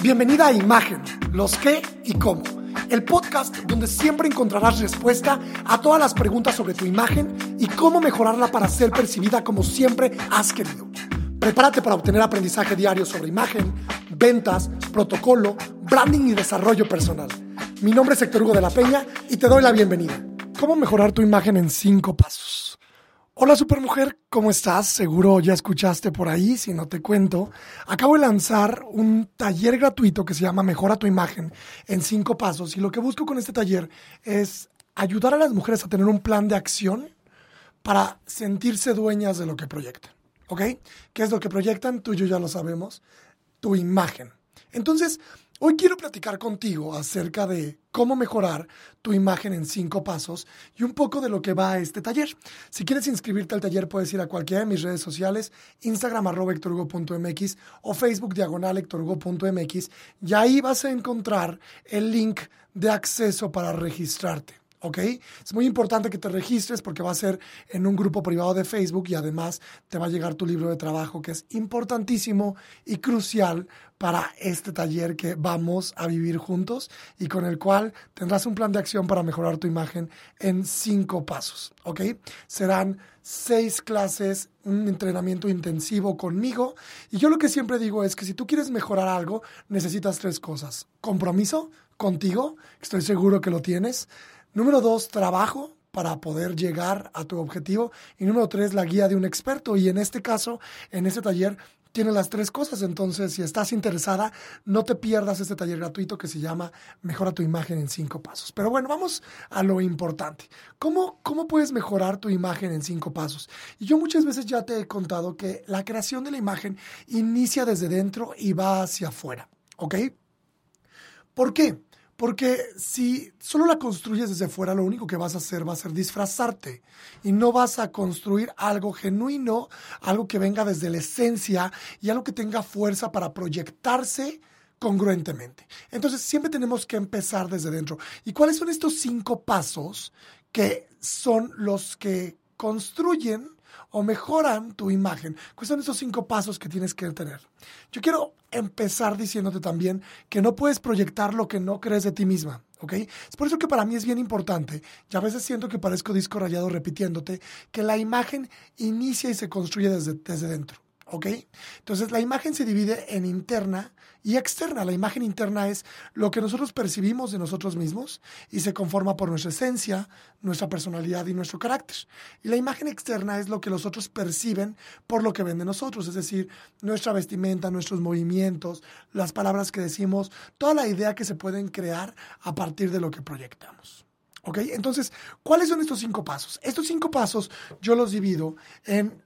Bienvenida a Imagen, los qué y cómo. El podcast donde siempre encontrarás respuesta a todas las preguntas sobre tu imagen y cómo mejorarla para ser percibida como siempre has querido. Prepárate para obtener aprendizaje diario sobre imagen, ventas, protocolo, branding y desarrollo personal. Mi nombre es Héctor Hugo de la Peña y te doy la bienvenida. ¿Cómo mejorar tu imagen en cinco pasos? Hola supermujer, ¿cómo estás? Seguro ya escuchaste por ahí, si no te cuento. Acabo de lanzar un taller gratuito que se llama Mejora tu imagen en cinco pasos y lo que busco con este taller es ayudar a las mujeres a tener un plan de acción para sentirse dueñas de lo que proyectan. ¿Ok? ¿Qué es lo que proyectan? Tú y yo ya lo sabemos. Tu imagen. Entonces, Hoy quiero platicar contigo acerca de cómo mejorar tu imagen en cinco pasos y un poco de lo que va a este taller. Si quieres inscribirte al taller puedes ir a cualquiera de mis redes sociales, Instagram arroba o Facebook diagonal y ahí vas a encontrar el link de acceso para registrarte. ¿Ok? Es muy importante que te registres porque va a ser en un grupo privado de Facebook y además te va a llegar tu libro de trabajo que es importantísimo y crucial para este taller que vamos a vivir juntos y con el cual tendrás un plan de acción para mejorar tu imagen en cinco pasos, ¿ok? Serán seis clases, un entrenamiento intensivo conmigo y yo lo que siempre digo es que si tú quieres mejorar algo necesitas tres cosas. Compromiso contigo, estoy seguro que lo tienes Número dos, trabajo para poder llegar a tu objetivo. Y número tres, la guía de un experto. Y en este caso, en este taller, tiene las tres cosas. Entonces, si estás interesada, no te pierdas este taller gratuito que se llama Mejora tu imagen en cinco pasos. Pero bueno, vamos a lo importante. ¿Cómo, cómo puedes mejorar tu imagen en cinco pasos? Y yo muchas veces ya te he contado que la creación de la imagen inicia desde dentro y va hacia afuera. ¿Ok? ¿Por qué? Porque si solo la construyes desde fuera, lo único que vas a hacer va a ser disfrazarte y no vas a construir algo genuino, algo que venga desde la esencia y algo que tenga fuerza para proyectarse congruentemente. Entonces siempre tenemos que empezar desde dentro. ¿Y cuáles son estos cinco pasos que son los que construyen o mejoran tu imagen. ¿Cuáles son esos cinco pasos que tienes que tener? Yo quiero empezar diciéndote también que no puedes proyectar lo que no crees de ti misma. ¿ok? Es por eso que para mí es bien importante, y a veces siento que parezco disco rayado repitiéndote, que la imagen inicia y se construye desde, desde dentro. ¿Ok? Entonces la imagen se divide en interna y externa. La imagen interna es lo que nosotros percibimos de nosotros mismos y se conforma por nuestra esencia, nuestra personalidad y nuestro carácter. Y la imagen externa es lo que los otros perciben por lo que ven de nosotros, es decir, nuestra vestimenta, nuestros movimientos, las palabras que decimos, toda la idea que se pueden crear a partir de lo que proyectamos. ¿Ok? Entonces, ¿cuáles son estos cinco pasos? Estos cinco pasos yo los divido en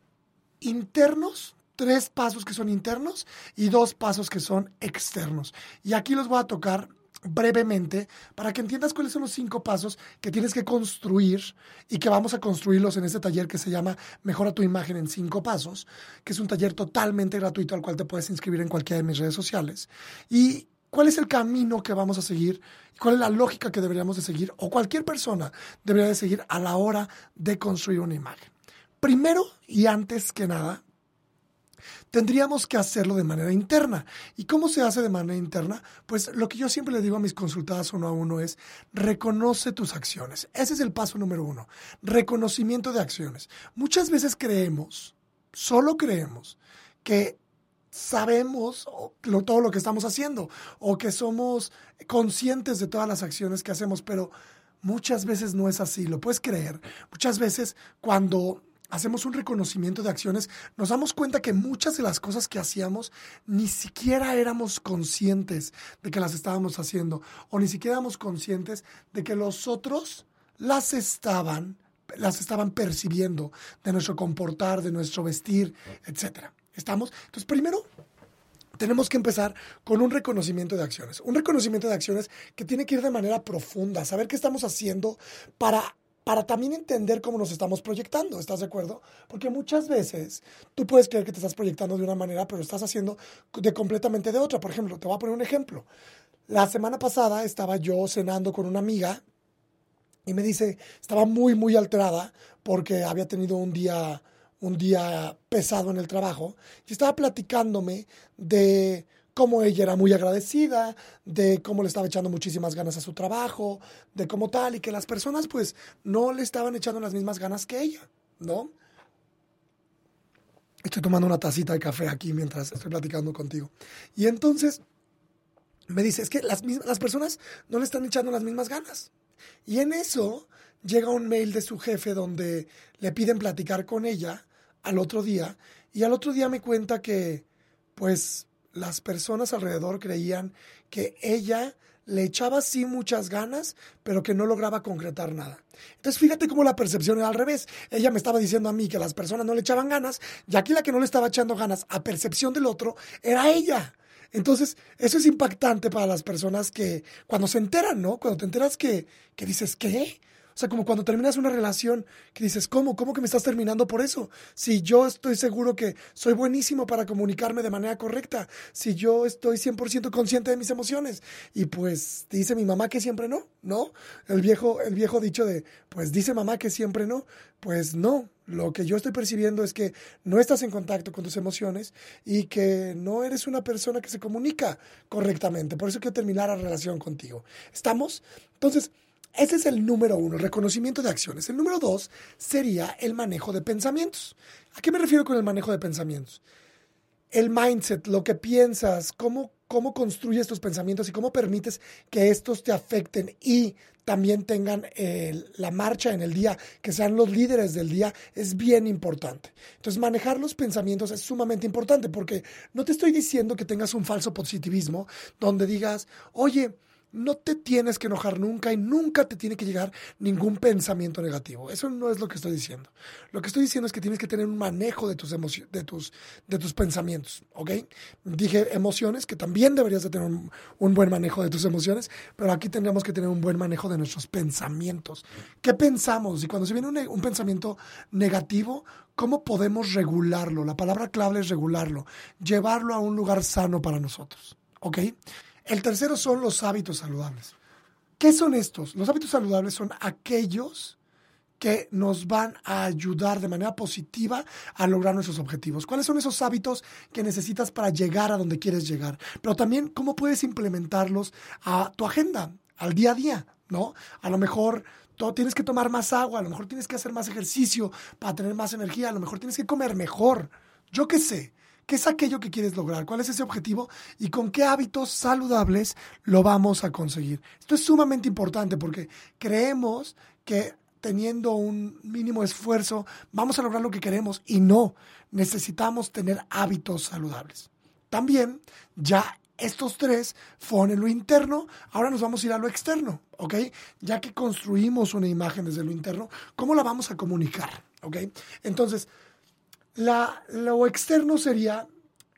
internos, tres pasos que son internos y dos pasos que son externos. Y aquí los voy a tocar brevemente para que entiendas cuáles son los cinco pasos que tienes que construir y que vamos a construirlos en este taller que se llama Mejora tu imagen en cinco pasos, que es un taller totalmente gratuito al cual te puedes inscribir en cualquiera de mis redes sociales. Y cuál es el camino que vamos a seguir cuál es la lógica que deberíamos de seguir o cualquier persona debería de seguir a la hora de construir una imagen. Primero y antes que nada, tendríamos que hacerlo de manera interna. ¿Y cómo se hace de manera interna? Pues lo que yo siempre le digo a mis consultadas uno a uno es, reconoce tus acciones. Ese es el paso número uno, reconocimiento de acciones. Muchas veces creemos, solo creemos, que sabemos todo lo que estamos haciendo o que somos conscientes de todas las acciones que hacemos, pero muchas veces no es así, lo puedes creer. Muchas veces cuando hacemos un reconocimiento de acciones, nos damos cuenta que muchas de las cosas que hacíamos ni siquiera éramos conscientes de que las estábamos haciendo o ni siquiera éramos conscientes de que los otros las estaban las estaban percibiendo de nuestro comportar, de nuestro vestir, etcétera. ¿Estamos? Entonces, primero tenemos que empezar con un reconocimiento de acciones. Un reconocimiento de acciones que tiene que ir de manera profunda, saber qué estamos haciendo para para también entender cómo nos estamos proyectando, ¿estás de acuerdo? Porque muchas veces tú puedes creer que te estás proyectando de una manera, pero estás haciendo de completamente de otra. Por ejemplo, te voy a poner un ejemplo. La semana pasada estaba yo cenando con una amiga y me dice, estaba muy, muy alterada porque había tenido un día, un día pesado en el trabajo y estaba platicándome de cómo ella era muy agradecida, de cómo le estaba echando muchísimas ganas a su trabajo, de cómo tal, y que las personas pues no le estaban echando las mismas ganas que ella, ¿no? Estoy tomando una tacita de café aquí mientras estoy platicando contigo. Y entonces me dice, es que las, las personas no le están echando las mismas ganas. Y en eso llega un mail de su jefe donde le piden platicar con ella al otro día. Y al otro día me cuenta que, pues, las personas alrededor creían que ella le echaba sí muchas ganas, pero que no lograba concretar nada. Entonces fíjate cómo la percepción era al revés. Ella me estaba diciendo a mí que las personas no le echaban ganas, y aquí la que no le estaba echando ganas a percepción del otro era ella. Entonces, eso es impactante para las personas que cuando se enteran, ¿no? Cuando te enteras que, que dices, ¿qué? O sea, como cuando terminas una relación que dices, ¿cómo? ¿Cómo que me estás terminando por eso? Si yo estoy seguro que soy buenísimo para comunicarme de manera correcta, si yo estoy 100% consciente de mis emociones. Y pues dice mi mamá que siempre no, ¿no? El viejo, el viejo dicho de, pues dice mamá que siempre no, pues no. Lo que yo estoy percibiendo es que no estás en contacto con tus emociones y que no eres una persona que se comunica correctamente. Por eso quiero terminar la relación contigo. ¿Estamos? Entonces, ese es el número uno, reconocimiento de acciones. El número dos sería el manejo de pensamientos. ¿A qué me refiero con el manejo de pensamientos? El mindset, lo que piensas, cómo, cómo construyes tus pensamientos y cómo permites que estos te afecten y también tengan la marcha en el día, que sean los líderes del día, es bien importante. Entonces, manejar los pensamientos es sumamente importante porque no te estoy diciendo que tengas un falso positivismo donde digas, oye, no te tienes que enojar nunca y nunca te tiene que llegar ningún pensamiento negativo. Eso no es lo que estoy diciendo. Lo que estoy diciendo es que tienes que tener un manejo de tus, de tus, de tus pensamientos, ¿ok? Dije emociones, que también deberías de tener un, buen manejo de tus emociones, pero aquí tendríamos que tener un buen manejo de nuestros pensamientos. ¿Qué pensamos? Y cuando se viene un, un pensamiento negativo, ¿cómo podemos regularlo? La palabra clave es regularlo, llevarlo a un lugar sano para nosotros, ¿ok? El tercero son los hábitos saludables. ¿Qué son estos? Los hábitos saludables son aquellos que nos van a ayudar de manera positiva a lograr nuestros objetivos. ¿Cuáles son esos hábitos que necesitas para llegar a donde quieres llegar? Pero también cómo puedes implementarlos a tu agenda, al día a día, ¿no? A lo mejor tienes que tomar más agua, a lo mejor tienes que hacer más ejercicio para tener más energía, a lo mejor tienes que comer mejor. Yo qué sé. ¿Qué es aquello que quieres lograr? ¿Cuál es ese objetivo? ¿Y con qué hábitos saludables lo vamos a conseguir? Esto es sumamente importante porque creemos que teniendo un mínimo esfuerzo vamos a lograr lo que queremos y no, necesitamos tener hábitos saludables. También ya estos tres fueron en lo interno, ahora nos vamos a ir a lo externo, ¿ok? Ya que construimos una imagen desde lo interno, ¿cómo la vamos a comunicar? ¿Ok? Entonces, la, lo externo sería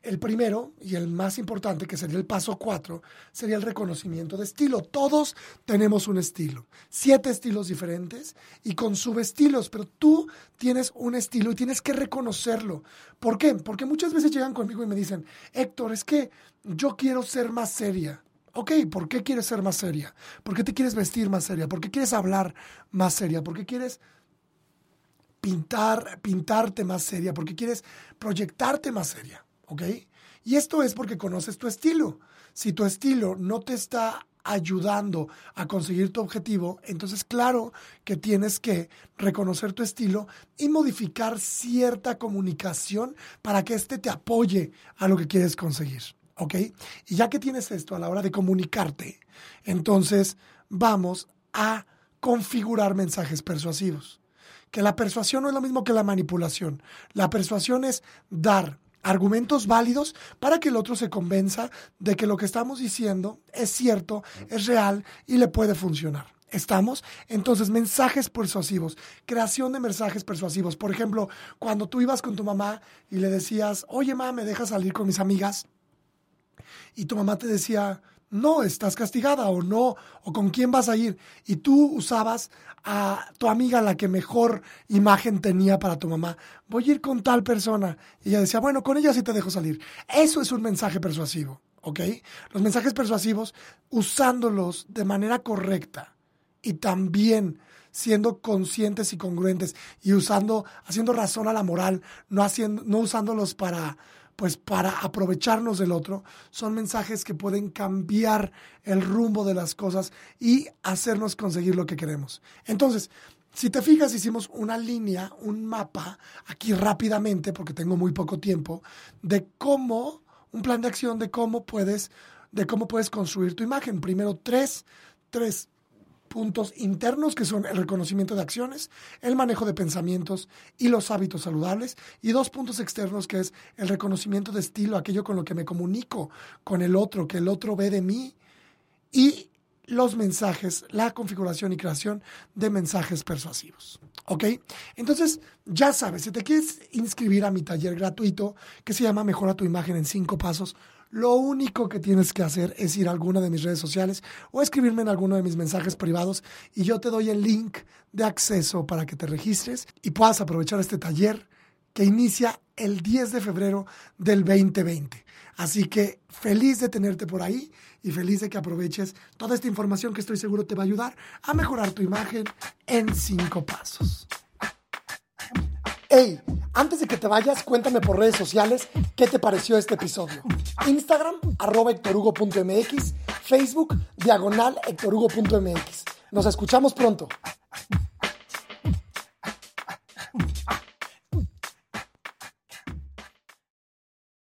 el primero y el más importante, que sería el paso cuatro, sería el reconocimiento de estilo. Todos tenemos un estilo, siete estilos diferentes y con subestilos, pero tú tienes un estilo y tienes que reconocerlo. ¿Por qué? Porque muchas veces llegan conmigo y me dicen, Héctor, es que yo quiero ser más seria. Ok, ¿por qué quieres ser más seria? ¿Por qué te quieres vestir más seria? ¿Por qué quieres hablar más seria? ¿Por qué quieres pintar, pintarte más seria, porque quieres proyectarte más seria, ¿ok? Y esto es porque conoces tu estilo. Si tu estilo no te está ayudando a conseguir tu objetivo, entonces claro que tienes que reconocer tu estilo y modificar cierta comunicación para que éste te apoye a lo que quieres conseguir. ¿Ok? Y ya que tienes esto a la hora de comunicarte, entonces vamos a configurar mensajes persuasivos que la persuasión no es lo mismo que la manipulación. La persuasión es dar argumentos válidos para que el otro se convenza de que lo que estamos diciendo es cierto, es real y le puede funcionar. ¿Estamos? Entonces, mensajes persuasivos, creación de mensajes persuasivos. Por ejemplo, cuando tú ibas con tu mamá y le decías, oye, mamá, ¿me dejas salir con mis amigas? Y tu mamá te decía, no, estás castigada o no, o con quién vas a ir. Y tú usabas a tu amiga la que mejor imagen tenía para tu mamá. Voy a ir con tal persona. Y ella decía, bueno, con ella sí te dejo salir. Eso es un mensaje persuasivo, ¿ok? Los mensajes persuasivos, usándolos de manera correcta y también siendo conscientes y congruentes y usando, haciendo razón a la moral, no, haciendo, no usándolos para pues para aprovecharnos del otro, son mensajes que pueden cambiar el rumbo de las cosas y hacernos conseguir lo que queremos. Entonces, si te fijas, hicimos una línea, un mapa, aquí rápidamente, porque tengo muy poco tiempo, de cómo, un plan de acción de cómo puedes, de cómo puedes construir tu imagen. Primero, tres, tres puntos internos que son el reconocimiento de acciones, el manejo de pensamientos y los hábitos saludables y dos puntos externos que es el reconocimiento de estilo, aquello con lo que me comunico con el otro, que el otro ve de mí y los mensajes, la configuración y creación de mensajes persuasivos. ¿Ok? Entonces, ya sabes, si te quieres inscribir a mi taller gratuito que se llama Mejora tu imagen en cinco pasos, lo único que tienes que hacer es ir a alguna de mis redes sociales o escribirme en alguno de mis mensajes privados y yo te doy el link de acceso para que te registres y puedas aprovechar este taller que inicia el 10 de febrero del 2020. Así que feliz de tenerte por ahí y feliz de que aproveches toda esta información que estoy seguro te va a ayudar a mejorar tu imagen en cinco pasos. Hey, antes de que te vayas, cuéntame por redes sociales qué te pareció este episodio. Instagram, arroba hectorugo.mx, Facebook, diagonal hectorugo.mx. Nos escuchamos pronto.